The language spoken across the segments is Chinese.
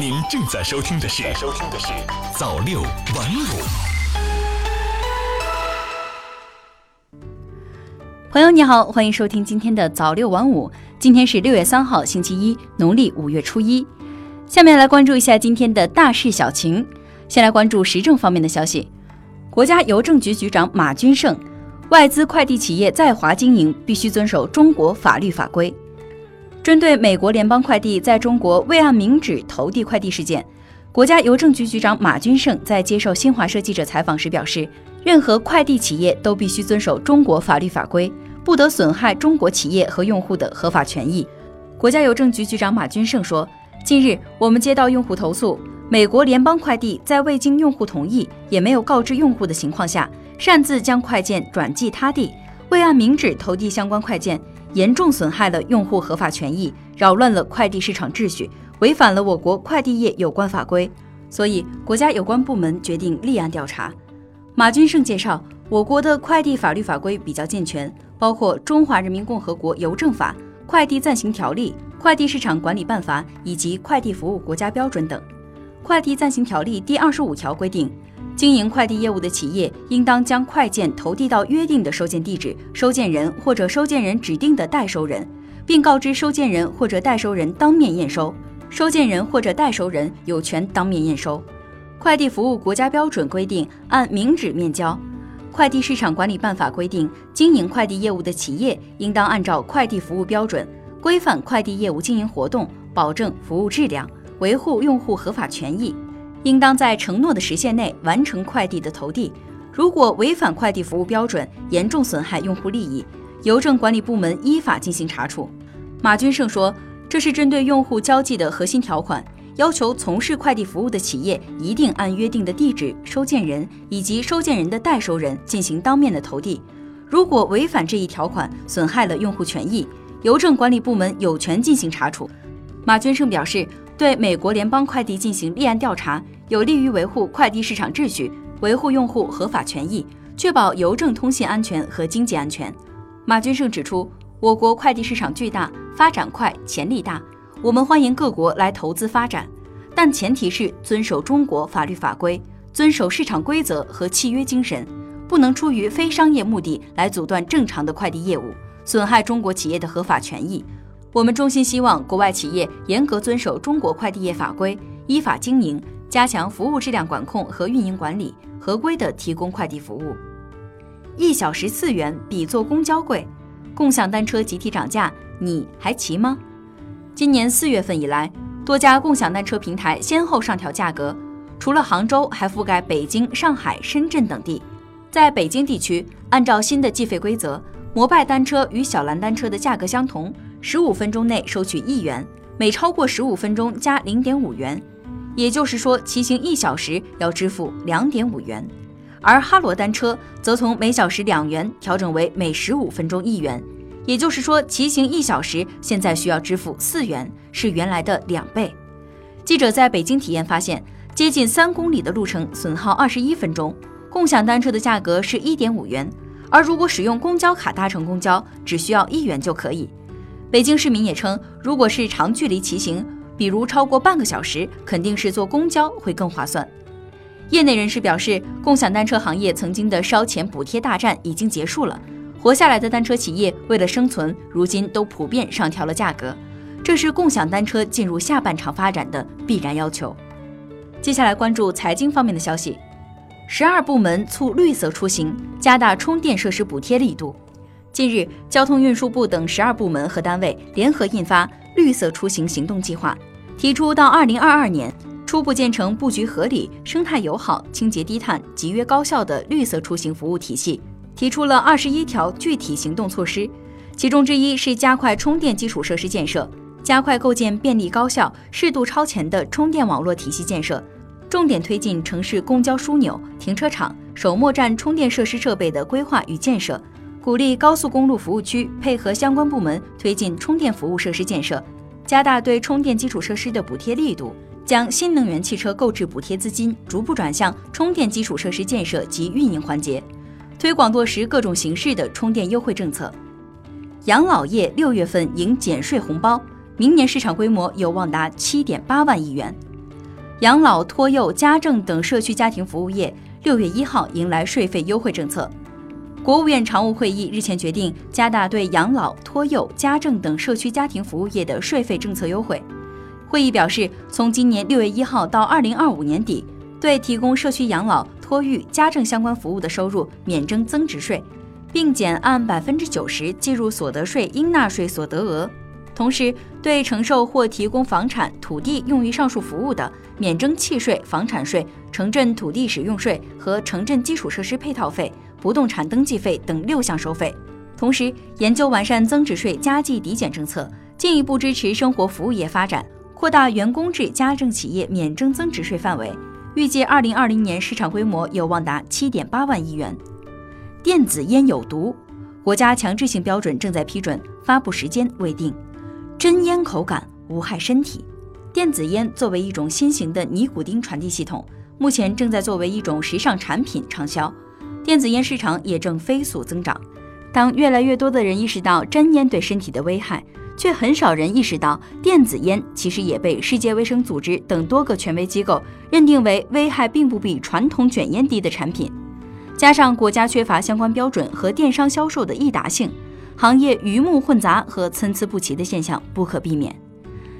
您正在收听的是收听的是早六晚五。朋友你好，欢迎收听今天的早六晚五。今天是六月三号，星期一，农历五月初一。下面来关注一下今天的大事小情。先来关注时政方面的消息。国家邮政局局长马军胜，外资快递企业在华经营必须遵守中国法律法规。针对美国联邦快递在中国未按明址投递快递事件，国家邮政局局长马军胜在接受新华社记者采访时表示，任何快递企业都必须遵守中国法律法规，不得损害中国企业和用户的合法权益。国家邮政局局长马军胜说：“近日，我们接到用户投诉。”美国联邦快递在未经用户同意，也没有告知用户的情况下，擅自将快件转寄他地，未按明址投递相关快件，严重损害了用户合法权益，扰乱了快递市场秩序，违反了我国快递业有关法规。所以，国家有关部门决定立案调查。马军胜介绍，我国的快递法律法规比较健全，包括《中华人民共和国邮政法》、《快递暂行条例》、《快递市场管理办法》以及《快递服务国家标准》等。快递暂行条例第二十五条规定，经营快递业务的企业应当将快件投递到约定的收件地址、收件人或者收件人指定的代收人，并告知收件人或者代收人当面验收。收件人或者代收人有权当面验收。快递服务国家标准规定，按明址面交。快递市场管理办法规定，经营快递业务的企业应当按照快递服务标准，规范快递业务经营活动，保证服务质量。维护用户合法权益，应当在承诺的时限内完成快递的投递。如果违反快递服务标准，严重损害用户利益，邮政管理部门依法进行查处。马军胜说，这是针对用户交际的核心条款，要求从事快递服务的企业一定按约定的地址、收件人以及收件人的代收人进行当面的投递。如果违反这一条款，损害了用户权益，邮政管理部门有权进行查处。马军胜表示。对美国联邦快递进行立案调查，有利于维护快递市场秩序，维护用户合法权益，确保邮政通信安全和经济安全。马军胜指出，我国快递市场巨大，发展快，潜力大，我们欢迎各国来投资发展，但前提是遵守中国法律法规，遵守市场规则和契约精神，不能出于非商业目的来阻断正常的快递业务，损害中国企业的合法权益。我们衷心希望国外企业严格遵守中国快递业法规，依法经营，加强服务质量管控和运营管理，合规的提供快递服务。一小时四元比坐公交贵，共享单车集体涨价，你还骑吗？今年四月份以来，多家共享单车平台先后上调价格，除了杭州，还覆盖北京、上海、深圳等地。在北京地区，按照新的计费规则，摩拜单车与小蓝单车的价格相同。十五分钟内收取一元，每超过十五分钟加零点五元，也就是说骑行一小时要支付两点五元。而哈罗单车则从每小时两元调整为每十五分钟一元，也就是说骑行一小时现在需要支付四元，是原来的两倍。记者在北京体验发现，接近三公里的路程损耗二十一分钟，共享单车的价格是一点五元，而如果使用公交卡搭乘公交，只需要一元就可以。北京市民也称，如果是长距离骑行，比如超过半个小时，肯定是坐公交会更划算。业内人士表示，共享单车行业曾经的烧钱补贴大战已经结束了，活下来的单车企业为了生存，如今都普遍上调了价格，这是共享单车进入下半场发展的必然要求。接下来关注财经方面的消息，十二部门促绿色出行，加大充电设施补贴力度。近日，交通运输部等十二部门和单位联合印发《绿色出行行动计划》，提出到二零二二年初步建成布局合理、生态友好、清洁低碳、集约高效的绿色出行服务体系，提出了二十一条具体行动措施。其中之一是加快充电基础设施建设，加快构建便利、高效、适度超前的充电网络体系建设，重点推进城市公交枢纽、停车场、首末站充电设施设备的规划与建设。鼓励高速公路服务区配合相关部门推进充电服务设施建设，加大对充电基础设施的补贴力度，将新能源汽车购置补贴资金逐步转向充电基础设施建设及运营环节，推广落实各种形式的充电优惠政策。养老业六月份迎减税红包，明年市场规模有望达七点八万亿元。养老、托幼、家政等社区家庭服务业六月一号迎来税费优惠政策。国务院常务会议日前决定加大对养老、托幼、家政等社区家庭服务业的税费政策优惠。会议表示，从今年六月一号到二零二五年底，对提供社区养老、托育、家政相关服务的收入免征增值税，并减按百分之九十计入所得税应纳税所得额。同时，对承受或提供房产、土地用于上述服务的，免征契税、房产税、城镇土地使用税和城镇基础设施配套费。不动产登记费等六项收费，同时研究完善增值税加计抵减政策，进一步支持生活服务业发展，扩大员工制家政企业免征增值税范围。预计二零二零年市场规模有望达七点八万亿元。电子烟有毒，国家强制性标准正在批准，发布时间未定。真烟口感无害身体。电子烟作为一种新型的尼古丁传递系统，目前正在作为一种时尚产品畅销。电子烟市场也正飞速增长。当越来越多的人意识到真烟对身体的危害，却很少人意识到电子烟其实也被世界卫生组织等多个权威机构认定为危害并不比传统卷烟低的产品。加上国家缺乏相关标准和电商销售的易达性，行业鱼目混杂和参差不齐的现象不可避免。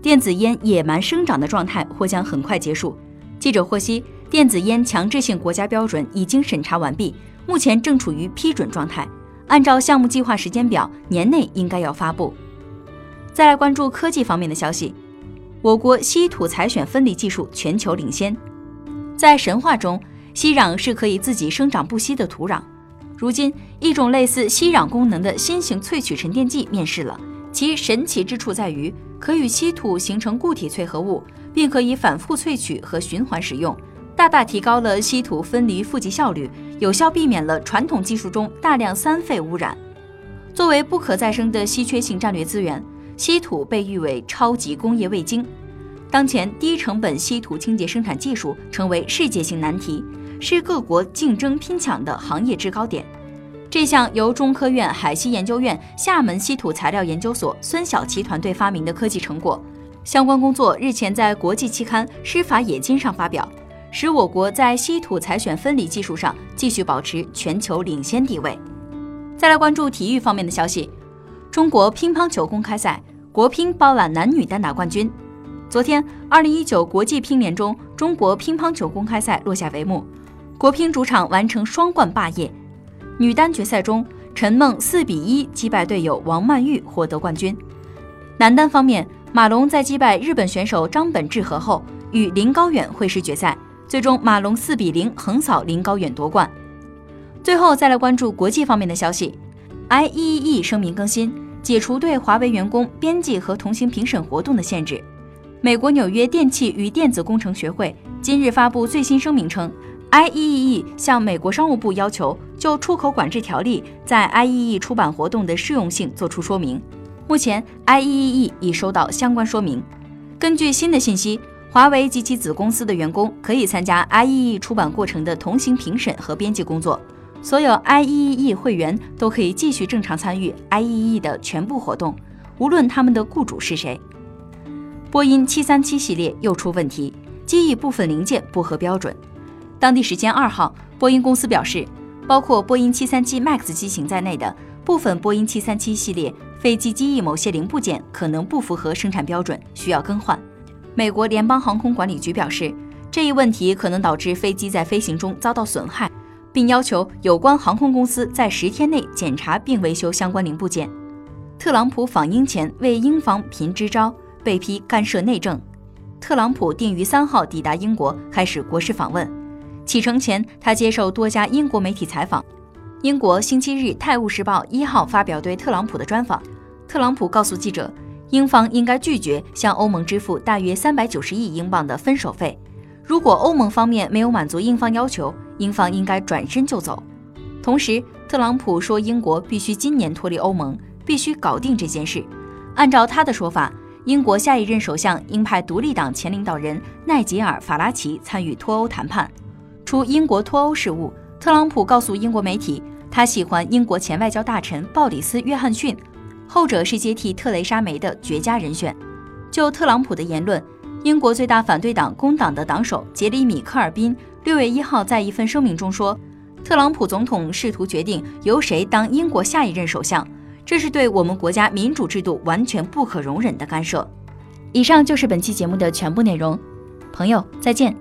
电子烟野蛮生长的状态或将很快结束。记者获悉。电子烟强制性国家标准已经审查完毕，目前正处于批准状态。按照项目计划时间表，年内应该要发布。再来关注科技方面的消息，我国稀土采选分离技术全球领先。在神话中，息壤是可以自己生长不息的土壤。如今，一种类似息壤功能的新型萃取沉淀剂面世了。其神奇之处在于，可与稀土形成固体萃合物，并可以反复萃取和循环使用。大大提高了稀土分离负极效率，有效避免了传统技术中大量三废污染。作为不可再生的稀缺性战略资源，稀土被誉为超级工业味精。当前，低成本稀土清洁生产技术成为世界性难题，是各国竞争拼抢的行业制高点。这项由中科院海西研究院厦门稀土材料研究所孙晓琪团队发明的科技成果，相关工作日前在国际期刊《施法冶金》上发表。使我国在稀土采选分离技术上继续保持全球领先地位。再来关注体育方面的消息，中国乒乓球公开赛，国乒包揽男女单打冠军。昨天，二零一九国际乒联中中国乒乓球公开赛落下帷幕，国乒主场完成双冠霸业。女单决赛中，陈梦四比一击败队友王曼玉，获得冠军。男单方面，马龙在击败日本选手张本智和后，与林高远会师决赛。最终，马龙四比零横扫林高远夺冠。最后，再来关注国际方面的消息。IEEE 声明更新，解除对华为员工编辑和同行评审活动的限制。美国纽约电气与电子工程学会今日发布最新声明称，IEEE 向美国商务部要求就出口管制条例在 IEEE 出版活动的适用性作出说明。目前，IEEE 已收到相关说明。根据新的信息。华为及其子公司的员工可以参加 IEEE 出版过程的同行评审和编辑工作。所有 IEEE 会员都可以继续正常参与 IEEE 的全部活动，无论他们的雇主是谁。波音737系列又出问题，机翼部分零件不合标准。当地时间二号，波音公司表示，包括波音737 MAX 机型在内的部分波音737系列飞机机翼某些零部件可能不符合生产标准，需要更换。美国联邦航空管理局表示，这一问题可能导致飞机在飞行中遭到损害，并要求有关航空公司在十天内检查并维修相关零部件。特朗普访英前为英方频支招，被批干涉内政。特朗普定于三号抵达英国，开始国事访问。启程前，他接受多家英国媒体采访。英国星期日《泰晤士报》一号发表对特朗普的专访，特朗普告诉记者。英方应该拒绝向欧盟支付大约三百九十亿英镑的分手费。如果欧盟方面没有满足英方要求，英方应该转身就走。同时，特朗普说，英国必须今年脱离欧盟，必须搞定这件事。按照他的说法，英国下一任首相应派独立党前领导人奈吉尔·法拉奇参与脱欧谈判。除英国脱欧事务，特朗普告诉英国媒体，他喜欢英国前外交大臣鲍里斯·约翰逊。后者是接替特蕾莎梅的绝佳人选。就特朗普的言论，英国最大反对党工党的党首杰里米·科尔宾六月一号在一份声明中说，特朗普总统试图决定由谁当英国下一任首相，这是对我们国家民主制度完全不可容忍的干涉。以上就是本期节目的全部内容，朋友再见。